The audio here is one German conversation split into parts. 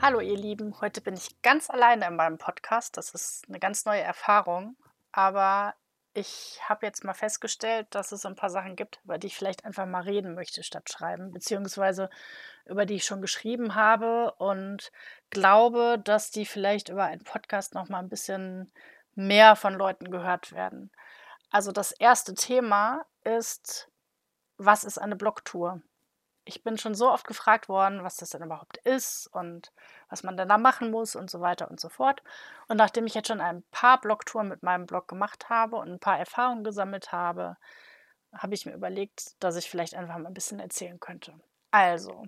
Hallo ihr Lieben, heute bin ich ganz alleine in meinem Podcast. Das ist eine ganz neue Erfahrung, aber ich habe jetzt mal festgestellt, dass es ein paar Sachen gibt, über die ich vielleicht einfach mal reden möchte statt schreiben, beziehungsweise über die ich schon geschrieben habe und glaube, dass die vielleicht über einen Podcast noch mal ein bisschen mehr von Leuten gehört werden. Also das erste Thema ist, was ist eine Blogtour? Ich bin schon so oft gefragt worden, was das denn überhaupt ist und was man denn da machen muss und so weiter und so fort. Und nachdem ich jetzt schon ein paar Blogtouren mit meinem Blog gemacht habe und ein paar Erfahrungen gesammelt habe, habe ich mir überlegt, dass ich vielleicht einfach mal ein bisschen erzählen könnte. Also,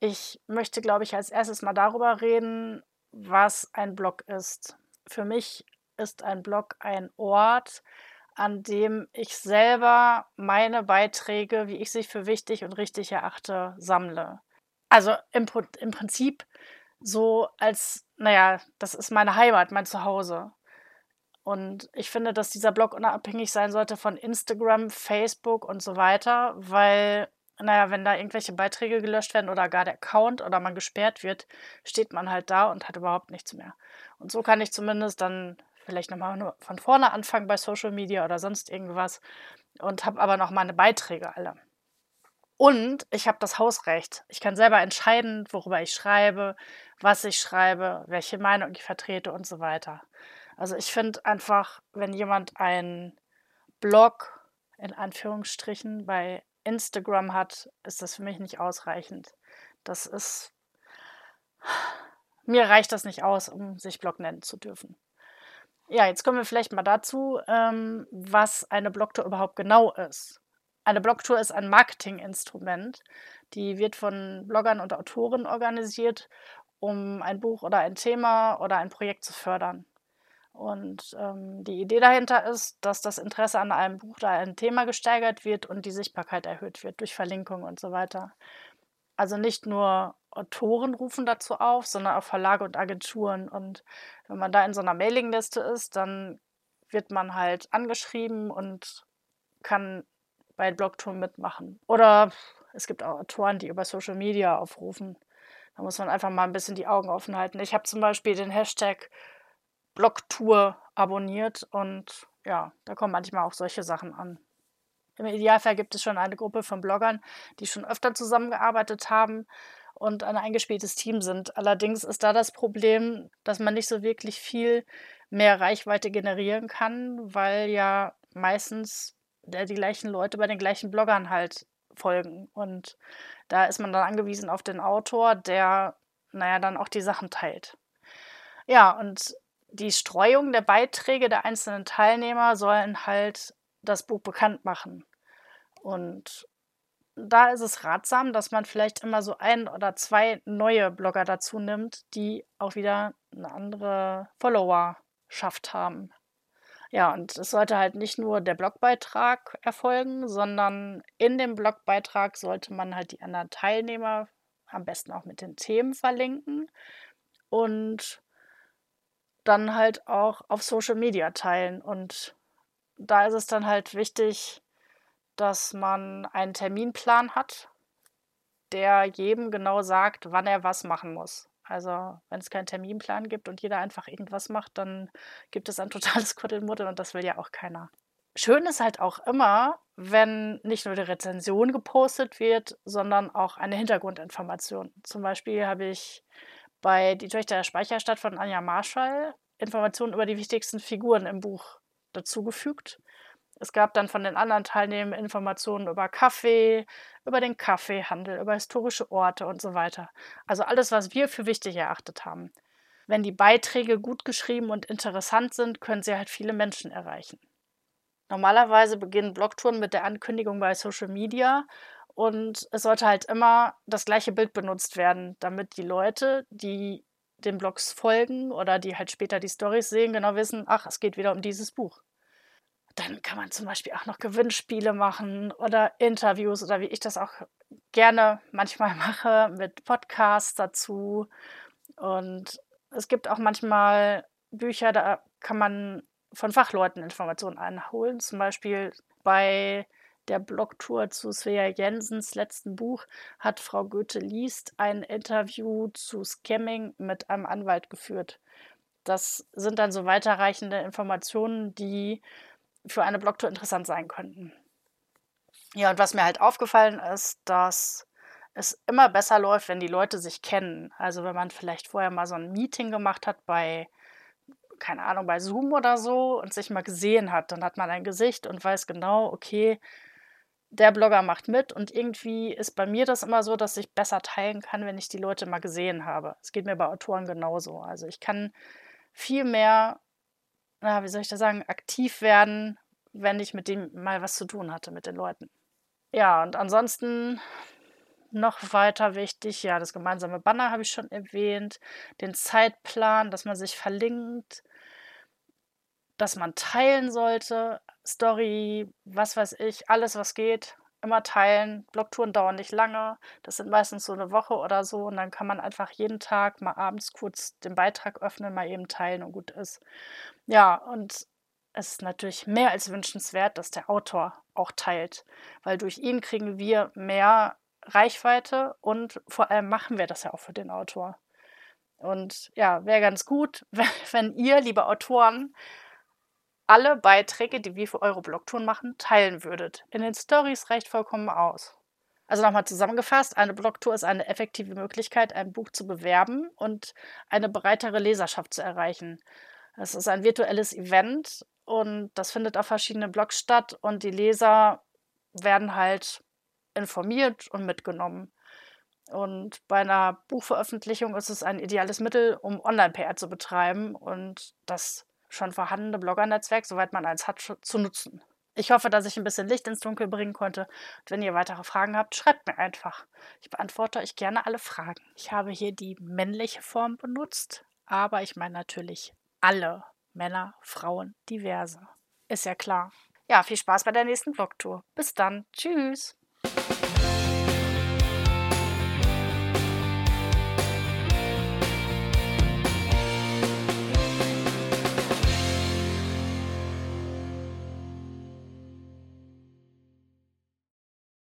ich möchte, glaube ich, als erstes mal darüber reden, was ein Blog ist. Für mich ist ein Blog ein Ort, an dem ich selber meine Beiträge, wie ich sie für wichtig und richtig erachte, sammle. Also im, im Prinzip so als, naja, das ist meine Heimat, mein Zuhause. Und ich finde, dass dieser Blog unabhängig sein sollte von Instagram, Facebook und so weiter, weil, naja, wenn da irgendwelche Beiträge gelöscht werden oder gar der Account oder man gesperrt wird, steht man halt da und hat überhaupt nichts mehr. Und so kann ich zumindest dann vielleicht nochmal von vorne anfangen bei Social Media oder sonst irgendwas und habe aber noch meine Beiträge alle. Und ich habe das Hausrecht. Ich kann selber entscheiden, worüber ich schreibe, was ich schreibe, welche Meinung ich vertrete und so weiter. Also ich finde einfach, wenn jemand einen Blog in Anführungsstrichen bei Instagram hat, ist das für mich nicht ausreichend. Das ist. Mir reicht das nicht aus, um sich Blog nennen zu dürfen. Ja, jetzt kommen wir vielleicht mal dazu, ähm, was eine Blogtour überhaupt genau ist. Eine Blogtour ist ein Marketinginstrument. Die wird von Bloggern und Autoren organisiert, um ein Buch oder ein Thema oder ein Projekt zu fördern. Und ähm, die Idee dahinter ist, dass das Interesse an einem Buch oder einem Thema gesteigert wird und die Sichtbarkeit erhöht wird durch Verlinkung und so weiter. Also nicht nur Autoren rufen dazu auf, sondern auch Verlage und Agenturen. Und wenn man da in so einer Mailingliste ist, dann wird man halt angeschrieben und kann bei Blogtouren mitmachen. Oder es gibt auch Autoren, die über Social Media aufrufen. Da muss man einfach mal ein bisschen die Augen offen halten. Ich habe zum Beispiel den Hashtag Blogtour abonniert und ja, da kommen manchmal auch solche Sachen an. Im Idealfall gibt es schon eine Gruppe von Bloggern, die schon öfter zusammengearbeitet haben und ein eingespieltes Team sind. Allerdings ist da das Problem, dass man nicht so wirklich viel mehr Reichweite generieren kann, weil ja meistens die gleichen Leute bei den gleichen Bloggern halt folgen. Und da ist man dann angewiesen auf den Autor, der, naja, dann auch die Sachen teilt. Ja, und die Streuung der Beiträge der einzelnen Teilnehmer sollen halt das Buch bekannt machen. Und da ist es ratsam, dass man vielleicht immer so ein oder zwei neue Blogger dazu nimmt, die auch wieder eine andere Followerschaft haben. Ja, und es sollte halt nicht nur der Blogbeitrag erfolgen, sondern in dem Blogbeitrag sollte man halt die anderen Teilnehmer am besten auch mit den Themen verlinken und dann halt auch auf Social Media teilen. Und da ist es dann halt wichtig, dass man einen Terminplan hat, der jedem genau sagt, wann er was machen muss. Also wenn es keinen Terminplan gibt und jeder einfach irgendwas macht, dann gibt es ein totales Kuddelmuddel und das will ja auch keiner. Schön ist halt auch immer, wenn nicht nur die Rezension gepostet wird, sondern auch eine Hintergrundinformation. Zum Beispiel habe ich bei Die Töchter der Speicherstadt von Anja Marschall Informationen über die wichtigsten Figuren im Buch dazugefügt. Es gab dann von den anderen Teilnehmern Informationen über Kaffee, über den Kaffeehandel, über historische Orte und so weiter. Also alles, was wir für wichtig erachtet haben. Wenn die Beiträge gut geschrieben und interessant sind, können sie halt viele Menschen erreichen. Normalerweise beginnen Blogtouren mit der Ankündigung bei Social Media und es sollte halt immer das gleiche Bild benutzt werden, damit die Leute, die den Blogs folgen oder die halt später die Stories sehen, genau wissen, ach, es geht wieder um dieses Buch. Dann kann man zum Beispiel auch noch Gewinnspiele machen oder Interviews oder wie ich das auch gerne manchmal mache mit Podcasts dazu. Und es gibt auch manchmal Bücher, da kann man von Fachleuten Informationen einholen. Zum Beispiel bei der Blogtour zu Svea Jensens letzten Buch hat Frau Goethe liest ein Interview zu Scamming mit einem Anwalt geführt. Das sind dann so weiterreichende Informationen, die für eine Blogtour interessant sein könnten. Ja, und was mir halt aufgefallen ist, dass es immer besser läuft, wenn die Leute sich kennen. Also wenn man vielleicht vorher mal so ein Meeting gemacht hat bei, keine Ahnung, bei Zoom oder so und sich mal gesehen hat, dann hat man ein Gesicht und weiß genau, okay, der Blogger macht mit und irgendwie ist bei mir das immer so, dass ich besser teilen kann, wenn ich die Leute mal gesehen habe. Es geht mir bei Autoren genauso. Also ich kann viel mehr, na, wie soll ich das sagen, aktiv werden, wenn ich mit dem mal was zu tun hatte, mit den Leuten. Ja, und ansonsten noch weiter wichtig, ja, das gemeinsame Banner habe ich schon erwähnt, den Zeitplan, dass man sich verlinkt, dass man teilen sollte, Story, was weiß ich, alles was geht, immer teilen. Blogtouren dauern nicht lange, das sind meistens so eine Woche oder so und dann kann man einfach jeden Tag mal abends kurz den Beitrag öffnen, mal eben teilen und gut ist. Ja, und es ist natürlich mehr als wünschenswert, dass der Autor auch teilt, weil durch ihn kriegen wir mehr Reichweite und vor allem machen wir das ja auch für den Autor. Und ja, wäre ganz gut, wenn ihr, liebe Autoren, alle Beiträge, die wir für eure Blogtouren machen, teilen würdet. In den Stories reicht vollkommen aus. Also nochmal zusammengefasst, eine Blogtour ist eine effektive Möglichkeit, ein Buch zu bewerben und eine breitere Leserschaft zu erreichen. Es ist ein virtuelles Event und das findet auf verschiedenen Blogs statt und die Leser werden halt informiert und mitgenommen. Und bei einer Buchveröffentlichung ist es ein ideales Mittel, um Online-PR zu betreiben und das schon vorhandene Blogger-Netzwerk, soweit man eins hat, zu nutzen. Ich hoffe, dass ich ein bisschen Licht ins Dunkel bringen konnte. Und wenn ihr weitere Fragen habt, schreibt mir einfach. Ich beantworte euch gerne alle Fragen. Ich habe hier die männliche Form benutzt, aber ich meine natürlich alle Männer, Frauen, diverse. Ist ja klar. Ja, viel Spaß bei der nächsten Blogtour. Bis dann. Tschüss.